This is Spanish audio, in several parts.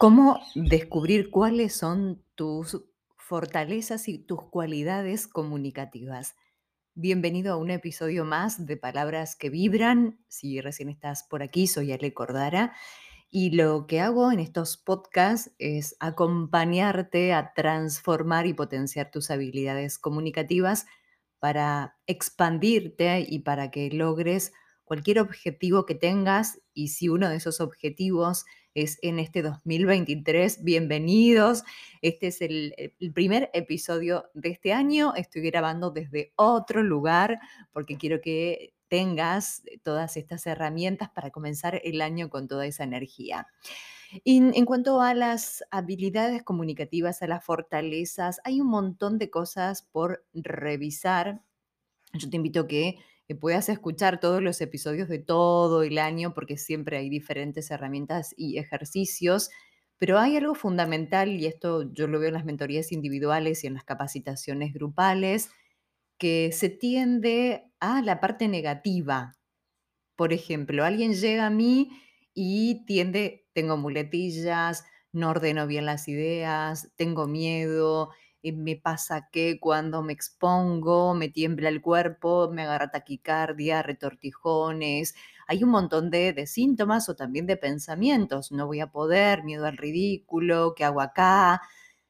¿Cómo descubrir cuáles son tus fortalezas y tus cualidades comunicativas? Bienvenido a un episodio más de Palabras que Vibran. Si recién estás por aquí, soy Ale Cordara y lo que hago en estos podcasts es acompañarte a transformar y potenciar tus habilidades comunicativas para expandirte y para que logres cualquier objetivo que tengas. Y si uno de esos objetivos es en este 2023, bienvenidos. Este es el, el primer episodio de este año. Estoy grabando desde otro lugar porque quiero que tengas todas estas herramientas para comenzar el año con toda esa energía. Y en cuanto a las habilidades comunicativas, a las fortalezas, hay un montón de cosas por revisar. Yo te invito a que puedas escuchar todos los episodios de todo el año, porque siempre hay diferentes herramientas y ejercicios, pero hay algo fundamental, y esto yo lo veo en las mentorías individuales y en las capacitaciones grupales, que se tiende a la parte negativa. Por ejemplo, alguien llega a mí y tiende, tengo muletillas, no ordeno bien las ideas, tengo miedo, me pasa que cuando me expongo me tiembla el cuerpo, me agarra taquicardia, retortijones, hay un montón de, de síntomas o también de pensamientos, no voy a poder, miedo al ridículo, ¿qué hago acá?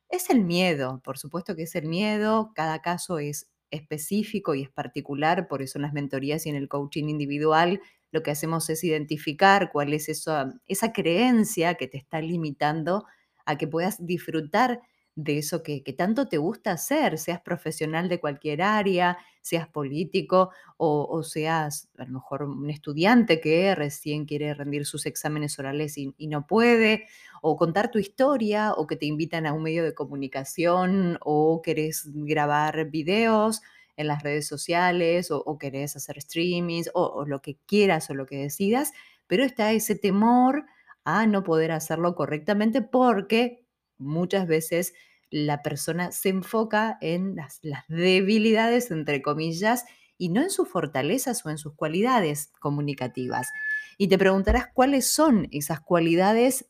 Es el miedo, por supuesto que es el miedo, cada caso es específico y es particular, por eso en las mentorías y en el coaching individual lo que hacemos es identificar cuál es esa, esa creencia que te está limitando a que puedas disfrutar de eso que, que tanto te gusta hacer, seas profesional de cualquier área, seas político o, seas a lo mejor un estudiante que recién quiere rendir sus exámenes orales y, y no puede, o contar tu historia, o que te invitan a un medio de comunicación, o querés grabar videos en las redes sociales, o, o querés hacer streamings, o, o lo que quieras o lo que decidas, pero está ese temor a no poder hacerlo correctamente porque muchas veces la persona se enfoca en las, debilidades, entre comillas, y no en sus fortalezas o en sus cualidades comunicativas. Y te preguntarás cuáles son esas cualidades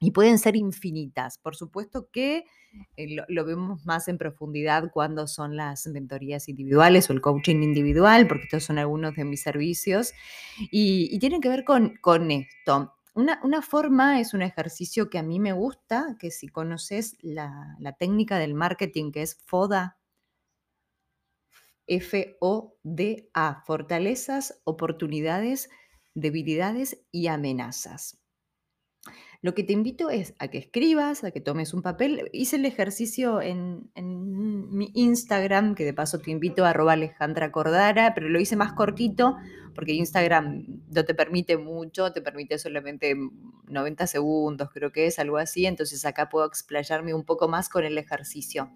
y pueden ser infinitas. Por supuesto que eh, lo, lo, vemos más en profundidad cuando son las mentorías individuales o el coaching individual, porque estos son algunos de mis servicios, y, y tienen que ver con, con esto. Una, forma es un ejercicio que a mí me gusta, que si conoces la, la técnica del marketing que es FODA, F-O-D-A, fortalezas, oportunidades, debilidades y amenazas. Lo que te invito es a que escribas, a que tomes un papel. Hice el ejercicio en, mi Instagram, que de paso te invito a arroba Alejandra Cordara, pero lo hice más cortito porque Instagram no te permite mucho, te permite solamente 90 segundos, creo que es algo así. Entonces acá puedo explayarme un poco más con el ejercicio.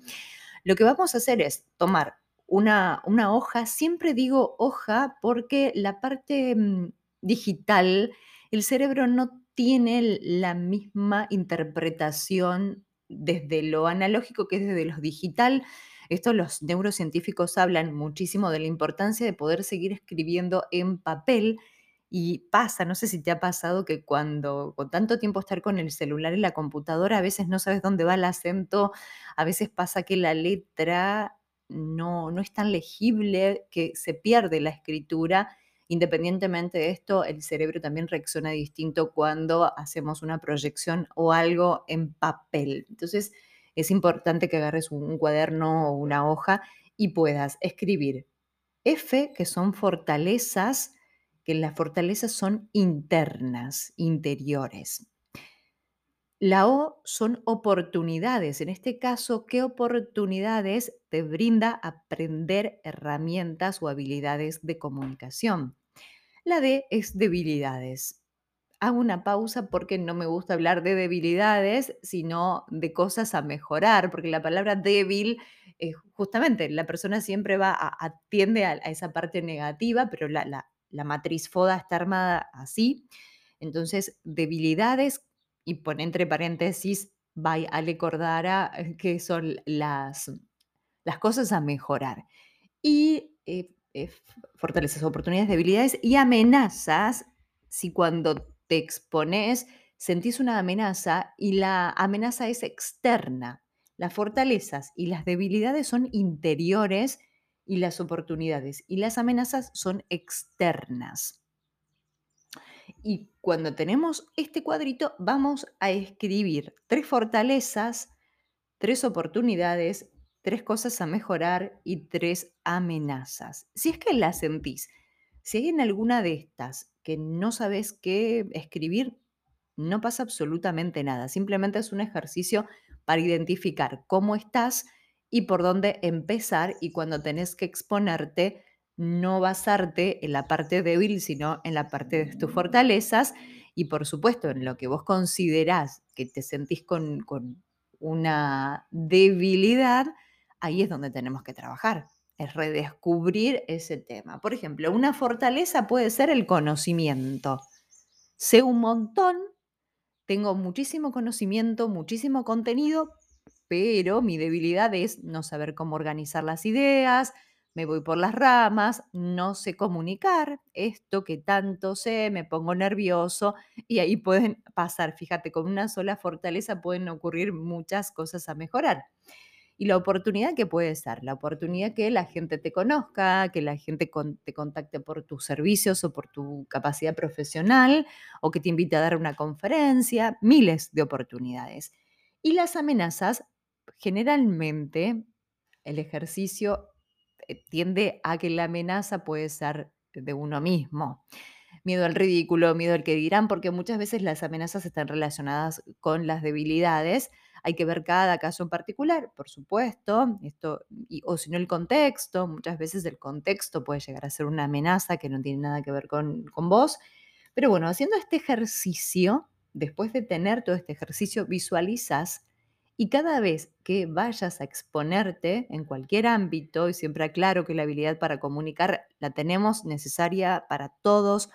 Lo que vamos a hacer es tomar una, una hoja, siempre digo hoja porque la parte mm, digital, el cerebro no tiene la misma interpretación desde lo analógico que es desde lo digital. Esto los neurocientíficos hablan muchísimo de la importancia de poder seguir escribiendo en papel y pasa, no sé si te ha pasado que cuando con tanto tiempo estar con el celular y la computadora, a veces no sabes dónde va el acento, a veces pasa que la letra no, no es tan legible, que se pierde la escritura Independientemente de esto, el cerebro también reacciona distinto cuando hacemos una proyección o algo en papel. Entonces, es importante que agarres un cuaderno o una hoja y puedas escribir F, que son fortalezas, que las fortalezas son internas, interiores. La O son oportunidades. En este caso, ¿qué oportunidades te brinda aprender herramientas o habilidades de comunicación? La D es debilidades. Hago una pausa porque no me gusta hablar de debilidades, sino de cosas a mejorar, porque la palabra débil, eh, justamente la persona siempre va a, a tiende a, a, esa parte negativa, pero la, la, la matriz FODA está armada así. Entonces, debilidades y pone entre paréntesis, by Ale Cordara, eh, que son las, las cosas a mejorar. Y eh, eh, fortalezas, oportunidades, debilidades y amenazas, si cuando te expones sentís una amenaza y la amenaza es externa. Las fortalezas y las debilidades son interiores y las oportunidades y las amenazas son externas. Y cuando tenemos este cuadrito, vamos a escribir tres fortalezas, tres oportunidades, tres cosas a mejorar y tres amenazas. Si es que las sentís, si hay en alguna de estas que no sabes qué escribir, no pasa absolutamente nada. Simplemente es un ejercicio para identificar cómo estás y por dónde empezar y cuando tenés que exponerte, no basarte en la parte débil, sino en la parte de tus fortalezas y por supuesto en lo que vos considerás que te sentís con, con una debilidad, ahí es donde tenemos que trabajar, es redescubrir ese tema. Por ejemplo, una fortaleza puede ser el conocimiento. Sé un montón, tengo muchísimo conocimiento, muchísimo contenido, pero mi debilidad es no saber cómo organizar las ideas, me voy por las ramas, no sé comunicar, esto que tanto sé, me pongo nervioso y ahí pueden pasar, fíjate, con una sola fortaleza pueden ocurrir muchas cosas a mejorar. Y la oportunidad que puede ser, la oportunidad que la gente te conozca, que la gente te contacte por tus servicios o por tu capacidad profesional, o que te invite a dar una conferencia, miles de oportunidades. Y las amenazas, generalmente el ejercicio tiende a que la amenaza puede ser de uno mismo. Miedo al ridículo, miedo al que dirán, porque muchas veces las amenazas están relacionadas con las debilidades. Hay que ver cada caso en particular, por supuesto, esto, o si no el contexto, muchas veces el contexto puede llegar a ser una amenaza que no tiene nada que ver con, con vos. Pero bueno, haciendo este ejercicio, después de tener todo este ejercicio, visualizas y cada vez que vayas a exponerte en cualquier ámbito, y siempre aclaro que la habilidad para comunicar la tenemos necesaria para todos,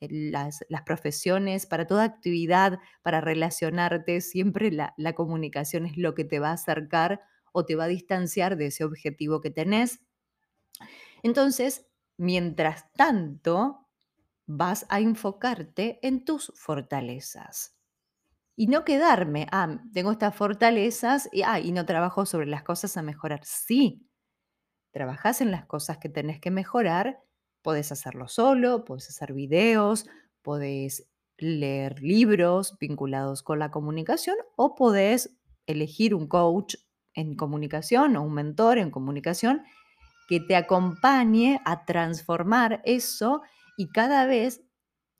eh, las, profesiones, para toda actividad, para relacionarte, siempre la, la comunicación es lo que te va a acercar o te va a distanciar de ese objetivo que tenés. Entonces, mientras tanto, vas a enfocarte en tus fortalezas. Y no quedarme, ah, tengo estas fortalezas y, ah, y no trabajo sobre las cosas a mejorar. Sí, trabajas en las cosas que tenés que mejorar, podés hacerlo solo, podés hacer videos, podés leer libros vinculados con la comunicación o podés elegir un coach en comunicación o un mentor en comunicación que te acompañe a transformar eso y cada vez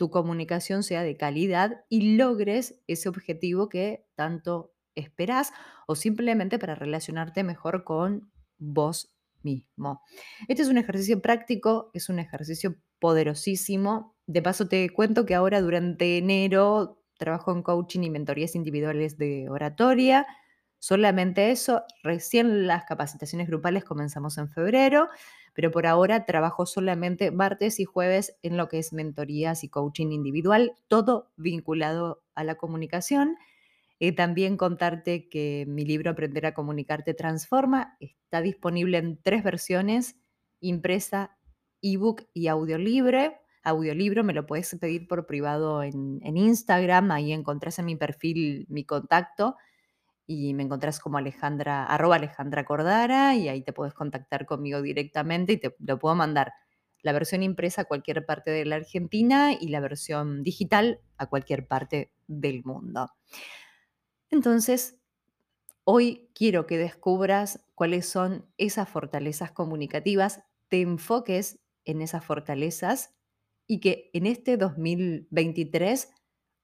tu comunicación sea de calidad y logres ese objetivo que tanto esperas o simplemente para relacionarte mejor con vos mismo. Este es un ejercicio práctico, es un ejercicio poderosísimo. De paso te cuento que ahora durante enero trabajo en coaching y mentorías individuales de oratoria. Solamente eso, recién las capacitaciones grupales comenzamos en febrero pero por ahora trabajo solamente martes y jueves en lo que es mentorías y coaching individual, todo vinculado a la comunicación. Eh, también contarte que mi libro Aprender a comunicarte transforma está disponible en tres versiones, impresa, ebook y audiolibre. Audiolibro me lo puedes pedir por privado en, en Instagram, ahí encontrás en mi perfil mi contacto y me encontrás como Alejandra, arroba Alejandra Cordara y ahí te puedes contactar conmigo directamente y te lo puedo mandar la versión impresa a cualquier parte de la Argentina y la versión digital a cualquier parte del mundo. Entonces, hoy quiero que descubras cuáles son esas fortalezas comunicativas, te enfoques en esas fortalezas y que en este 2023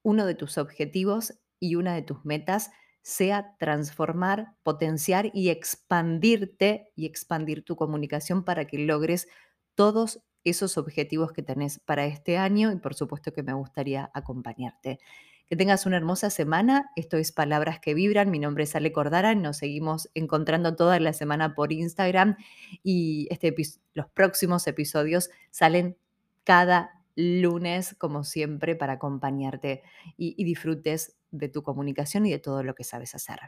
uno de tus objetivos y una de tus metas sea transformar, potenciar y expandirte y expandir tu comunicación para que logres todos esos objetivos que tenés para este año y por supuesto que me gustaría acompañarte. Que tengas una hermosa semana. Esto es Palabras que Vibran. Mi nombre es Ale Cordara. Nos seguimos encontrando toda la semana por Instagram y este, los próximos episodios salen cada lunes, como siempre, para acompañarte y, y disfrutes de tu comunicación y de todo lo que sabes hacer.